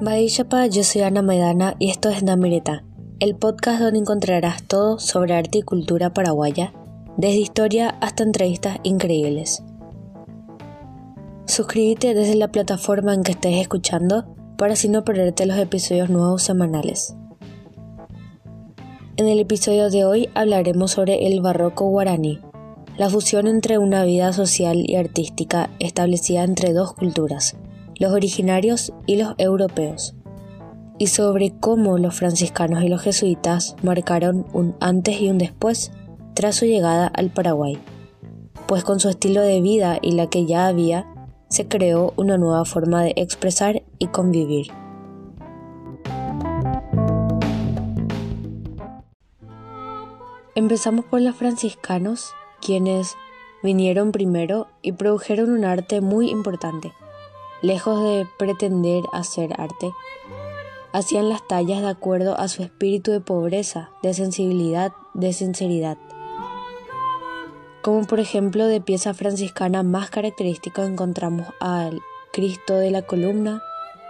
Baishapa, yo soy Ana Maidana y esto es Namireta, el podcast donde encontrarás todo sobre arte y cultura paraguaya, desde historia hasta entrevistas increíbles. Suscríbete desde la plataforma en que estés escuchando para así no perderte los episodios nuevos semanales. En el episodio de hoy hablaremos sobre el barroco guaraní, la fusión entre una vida social y artística establecida entre dos culturas, los originarios y los europeos, y sobre cómo los franciscanos y los jesuitas marcaron un antes y un después tras su llegada al Paraguay, pues con su estilo de vida y la que ya había, se creó una nueva forma de expresar y convivir. Empezamos por los franciscanos, quienes vinieron primero y produjeron un arte muy importante. Lejos de pretender hacer arte, hacían las tallas de acuerdo a su espíritu de pobreza, de sensibilidad, de sinceridad. Como por ejemplo de pieza franciscana más característica encontramos al Cristo de la columna,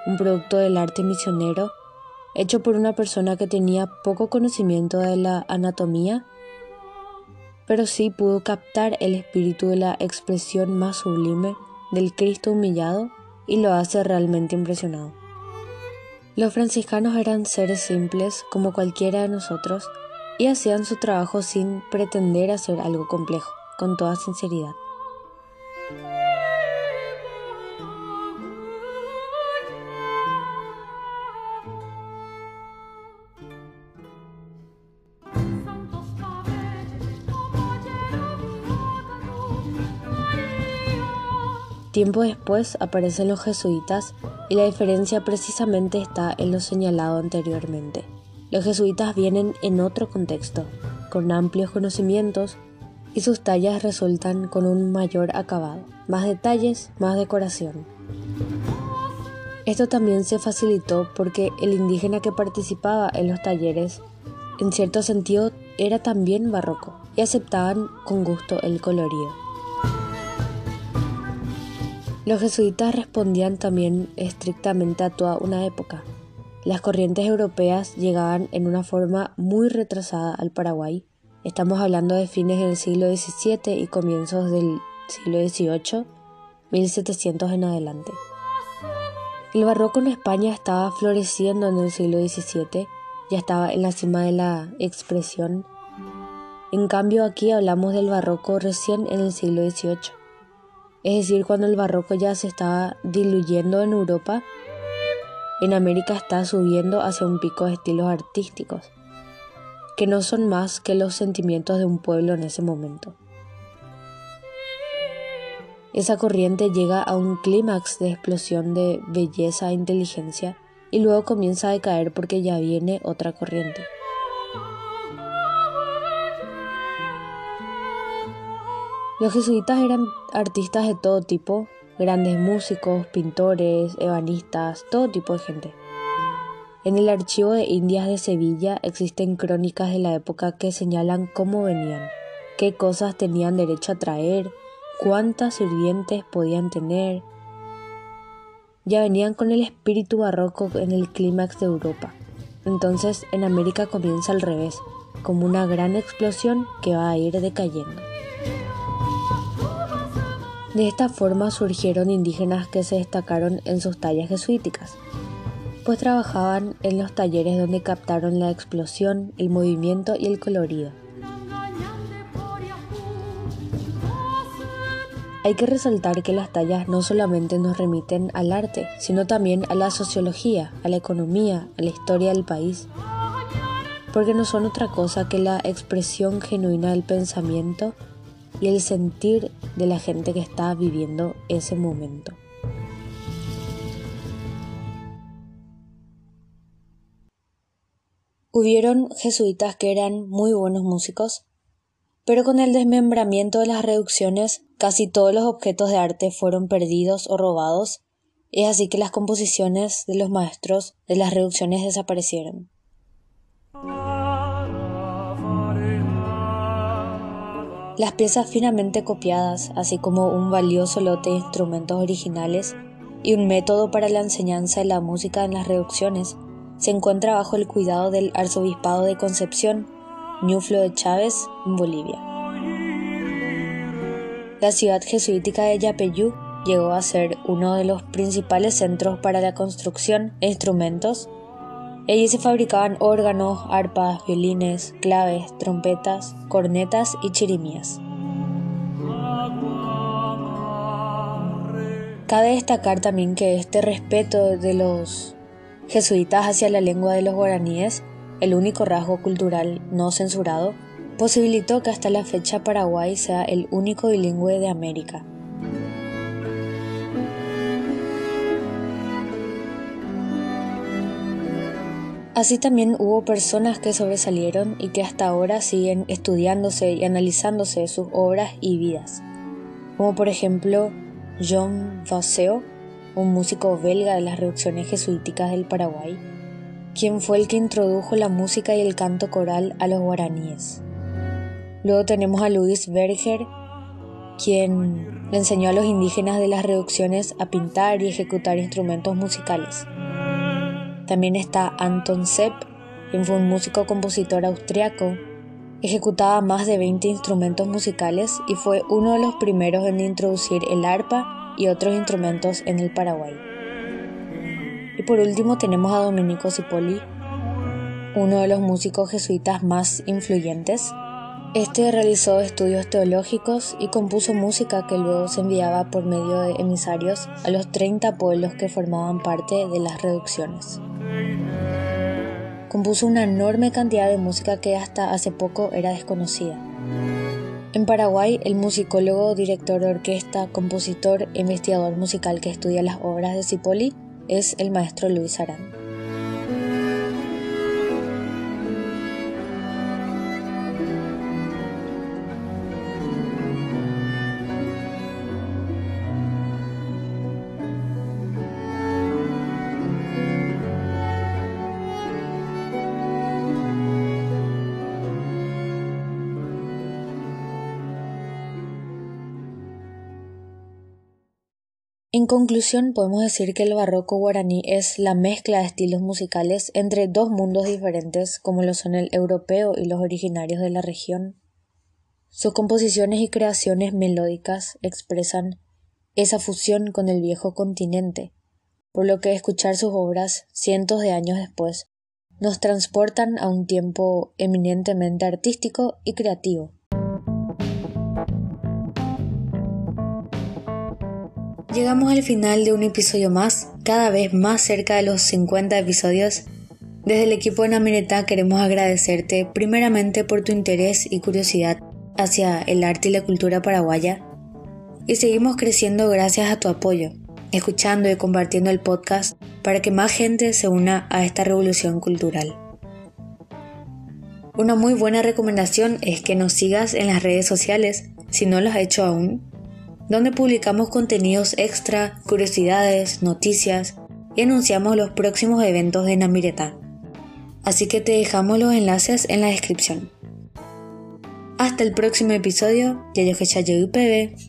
un producto del arte misionero, hecho por una persona que tenía poco conocimiento de la anatomía pero sí pudo captar el espíritu de la expresión más sublime del Cristo humillado y lo hace realmente impresionado. Los franciscanos eran seres simples como cualquiera de nosotros y hacían su trabajo sin pretender hacer algo complejo, con toda sinceridad. Tiempo después aparecen los jesuitas y la diferencia precisamente está en lo señalado anteriormente. Los jesuitas vienen en otro contexto, con amplios conocimientos y sus tallas resultan con un mayor acabado, más detalles, más decoración. Esto también se facilitó porque el indígena que participaba en los talleres, en cierto sentido, era también barroco y aceptaban con gusto el colorido. Los jesuitas respondían también estrictamente a toda una época. Las corrientes europeas llegaban en una forma muy retrasada al Paraguay. Estamos hablando de fines del siglo XVII y comienzos del siglo XVIII, 1700 en adelante. El barroco en España estaba floreciendo en el siglo XVII, ya estaba en la cima de la expresión. En cambio aquí hablamos del barroco recién en el siglo XVIII es decir, cuando el barroco ya se estaba diluyendo en Europa, en América está subiendo hacia un pico de estilos artísticos, que no son más que los sentimientos de un pueblo en ese momento. Esa corriente llega a un clímax de explosión de belleza e inteligencia y luego comienza a decaer porque ya viene otra corriente. Los jesuitas eran artistas de todo tipo, grandes músicos, pintores, ebanistas, todo tipo de gente. En el archivo de Indias de Sevilla existen crónicas de la época que señalan cómo venían, qué cosas tenían derecho a traer, cuántas sirvientes podían tener. Ya venían con el espíritu barroco en el clímax de Europa. Entonces en América comienza al revés, como una gran explosión que va a ir decayendo. De esta forma surgieron indígenas que se destacaron en sus tallas jesuíticas, pues trabajaban en los talleres donde captaron la explosión, el movimiento y el colorido. Hay que resaltar que las tallas no solamente nos remiten al arte, sino también a la sociología, a la economía, a la historia del país, porque no son otra cosa que la expresión genuina del pensamiento y el sentir de la gente que está viviendo ese momento. Hubieron jesuitas que eran muy buenos músicos, pero con el desmembramiento de las reducciones casi todos los objetos de arte fueron perdidos o robados, es así que las composiciones de los maestros de las reducciones desaparecieron. Las piezas finamente copiadas, así como un valioso lote de instrumentos originales, y un método para la enseñanza de la música en las reducciones, se encuentra bajo el cuidado del Arzobispado de Concepción, Ñuflo de Chávez, en Bolivia. La ciudad jesuítica de Yapeyú llegó a ser uno de los principales centros para la construcción e instrumentos. Allí se fabricaban órganos, arpas, violines, claves, trompetas, cornetas y chirimías. Cabe destacar también que este respeto de los jesuitas hacia la lengua de los guaraníes, el único rasgo cultural no censurado, posibilitó que hasta la fecha Paraguay sea el único bilingüe de América. Así también hubo personas que sobresalieron y que hasta ahora siguen estudiándose y analizándose sus obras y vidas, como por ejemplo Jean Vasseo, un músico belga de las reducciones jesuíticas del Paraguay, quien fue el que introdujo la música y el canto coral a los guaraníes. Luego tenemos a Luis Berger, quien le enseñó a los indígenas de las reducciones a pintar y ejecutar instrumentos musicales. También está Anton Sepp, quien fue un músico compositor austriaco Ejecutaba más de 20 instrumentos musicales y fue uno de los primeros en introducir el arpa y otros instrumentos en el Paraguay. Y por último tenemos a Domenico Cipolli, uno de los músicos jesuitas más influyentes. Este realizó estudios teológicos y compuso música que luego se enviaba por medio de emisarios a los 30 pueblos que formaban parte de las reducciones compuso una enorme cantidad de música que hasta hace poco era desconocida. En Paraguay, el musicólogo, director de orquesta, compositor e investigador musical que estudia las obras de Cipolla es el maestro Luis Arán. En conclusión, podemos decir que el barroco guaraní es la mezcla de estilos musicales entre dos mundos diferentes como lo son el europeo y los originarios de la región. Sus composiciones y creaciones melódicas expresan esa fusión con el viejo continente, por lo que escuchar sus obras cientos de años después nos transportan a un tiempo eminentemente artístico y creativo. Llegamos al final de un episodio más, cada vez más cerca de los 50 episodios. Desde el equipo de Namireta queremos agradecerte primeramente por tu interés y curiosidad hacia el arte y la cultura paraguaya. Y seguimos creciendo gracias a tu apoyo, escuchando y compartiendo el podcast para que más gente se una a esta revolución cultural. Una muy buena recomendación es que nos sigas en las redes sociales si no lo has hecho aún donde publicamos contenidos extra, curiosidades, noticias y anunciamos los próximos eventos de Namireta. Así que te dejamos los enlaces en la descripción. Hasta el próximo episodio, Yayo UPB.